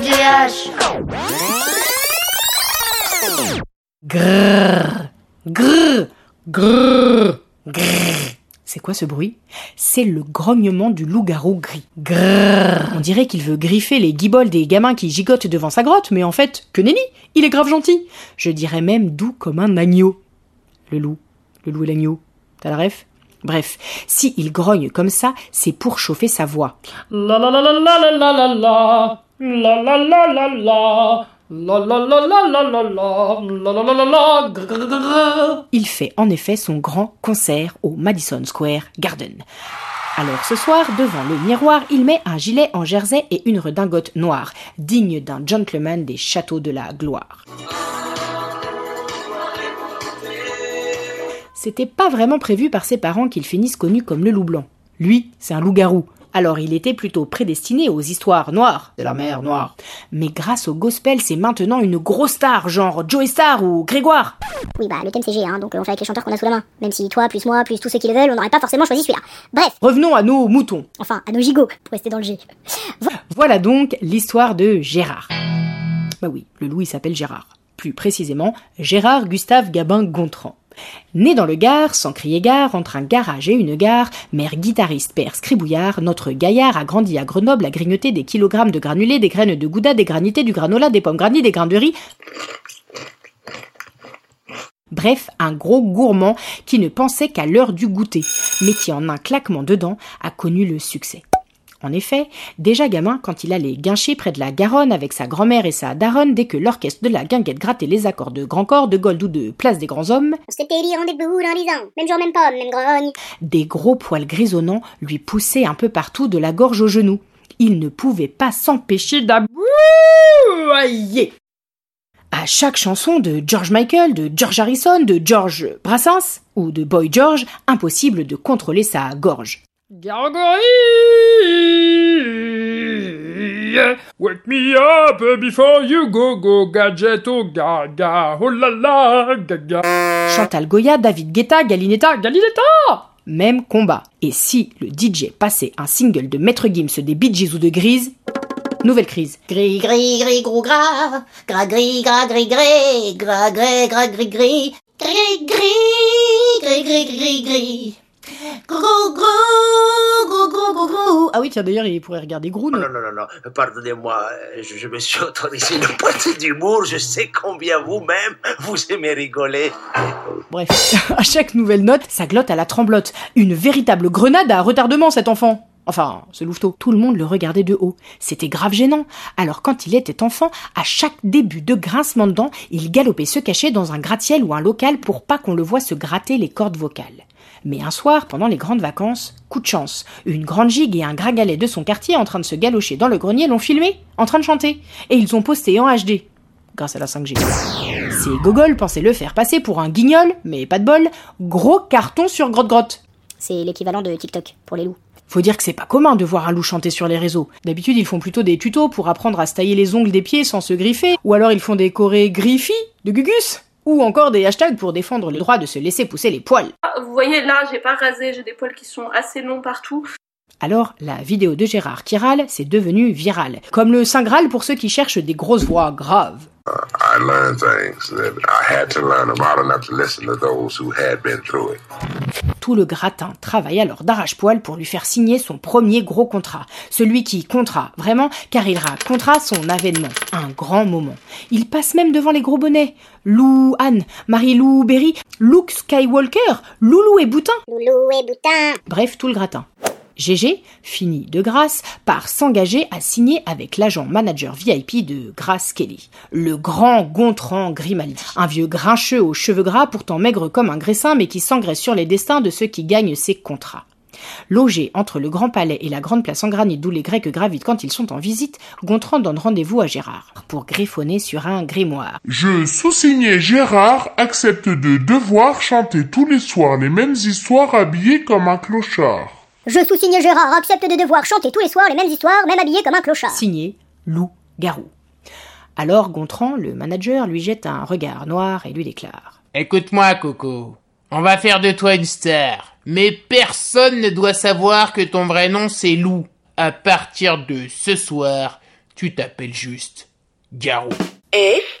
Grrr, grrr, grrr, grrr. C'est quoi ce bruit? C'est le grognement du loup-garou gris. Grrr. On dirait qu'il veut griffer les guibolles des gamins qui gigotent devant sa grotte, mais en fait, que nenni Il est grave gentil Je dirais même doux comme un agneau. Le loup, le loup et l'agneau. T'as la ref? Bref, si il grogne comme ça, c'est pour chauffer sa voix. La la la la la la la la Il fait en effet son grand concert au Madison Square Garden. Alors ce soir, devant le miroir, il met un gilet en jersey et une redingote noire, digne d'un gentleman des châteaux de la gloire. C'était pas vraiment prévu par ses parents qu'il finisse connu comme le loup blanc. Lui, c'est un loup-garou. Alors il était plutôt prédestiné aux histoires noires de la mer Noire. Mais grâce au gospel, c'est maintenant une grosse star, genre Joey Star ou Grégoire. Oui, bah le thème c'est G, hein, donc euh, on fait avec les chanteurs qu'on a sous la main. Même si toi, plus moi, plus tous ceux qui le veulent, on n'aurait pas forcément choisi celui-là. Bref, Revenons à nos moutons. enfin, à nos gigots, pour rester dans le G. Voilà donc l'histoire de Gérard. Bah oui, le loup il s'appelle Gérard. Plus précisément, Gérard Gustave Gabin Gontran. Né dans le Gard, sans crier gare, entre un garage et une gare, mère guitariste, père scribouillard, notre gaillard a grandi à Grenoble à grignoter des kilogrammes de granulés, des graines de gouda, des granités, du granola, des pommes grandies, des grains de riz. Bref, un gros gourmand qui ne pensait qu'à l'heure du goûter, mais qui en un claquement dedans a connu le succès. En effet, déjà gamin, quand il allait guincher près de la Garonne avec sa grand-mère et sa daronne, dès que l'orchestre de la guinguette grattait les accords de grand corps, de gold ou de place des grands hommes. Même jour, même pomme, même grogne. des gros poils grisonnants lui poussaient un peu partout de la gorge aux genoux. Il ne pouvait pas s'empêcher d'aboyer. À chaque chanson de George Michael, de George Harrison, de George Brassens ou de Boy George, impossible de contrôler sa gorge. Gargoyle, wake me up before you go go gadget oh gaga oh la la gaga. Chantal Goya, David Guetta, Galinetta, Galinetta Même combat. Et si le DJ passait un single de Maître Gims des Bee Gees ou de Grise, nouvelle crise. Gris, gris, gris, gros gras. Gras, gris, gras, gris, gris. Gras, gris, gras, gris, gris. Gris, gris, gris, gris, gris, gris. Gros, gros, gros, gros, gros, gros. Ah oui, tiens, d'ailleurs, il pourrait regarder Groon. Oh non, non, non, non, pardonnez-moi, je, je me suis autorisé une pointe d'humour, je sais combien vous-même, vous aimez rigoler. Bref, à chaque nouvelle note, ça glotte à la tremblote. Une véritable grenade à retardement, cet enfant. Enfin, ce louveteau. Tout le monde le regardait de haut. C'était grave gênant. Alors quand il était enfant, à chaque début de grincement de dents, il galopait se cacher dans un gratte-ciel ou un local pour pas qu'on le voie se gratter les cordes vocales. Mais un soir, pendant les grandes vacances, coup de chance, une grande gigue et un gras-galet de son quartier en train de se galocher dans le grenier l'ont filmé, en train de chanter. Et ils ont posté en HD. Grâce à la 5G. Ces gogoles pensaient le faire passer pour un guignol, mais pas de bol, gros carton sur grotte-grotte. C'est l'équivalent de TikTok pour les loups. Faut dire que c'est pas commun de voir un loup chanter sur les réseaux. D'habitude, ils font plutôt des tutos pour apprendre à se tailler les ongles des pieds sans se griffer, ou alors ils font des chorés griffi de Gugus, ou encore des hashtags pour défendre le droit de se laisser pousser les poils. Ah, Vous voyez là, j'ai pas rasé, j'ai des poils qui sont assez longs partout. Alors, la vidéo de Gérard qui râle, c'est devenu viral. Comme le Saint Graal pour ceux qui cherchent des grosses voix graves. I learned things that I had to learn them. I don't have to listen to those who had been through it. Tout le gratin travaille alors d'arrache-poil pour lui faire signer son premier gros contrat. Celui qui comptera, vraiment, car il racontera son avènement. Un grand moment. Il passe même devant les gros bonnets. Lou Anne, Marie-Lou Berry, Luke Skywalker, Loulou et Boutin. Loulou et boutin. Bref, tout le gratin. GG finit de grâce par s'engager à signer avec l'agent manager VIP de Grace Kelly, le grand Gontran Grimaldi, un vieux grincheux aux cheveux gras pourtant maigre comme un graissin mais qui s'engraisse sur les destins de ceux qui gagnent ses contrats. Logé entre le Grand Palais et la Grande Place en granit d'où les Grecs gravitent quand ils sont en visite, Gontran donne rendez-vous à Gérard pour griffonner sur un grimoire. Je, sous-signé Gérard, accepte de devoir chanter tous les soirs les mêmes histoires habillé comme un clochard. Je, sous-signé Gérard, accepte de devoir chanter tous les soirs les mêmes histoires, même habillé comme un clochard. Signé Lou Garou. Alors Gontran, le manager, lui jette un regard noir et lui déclare Écoute-moi, Coco. On va faire de toi une star. Mais personne ne doit savoir que ton vrai nom c'est Lou. À partir de ce soir, tu t'appelles juste Garou. F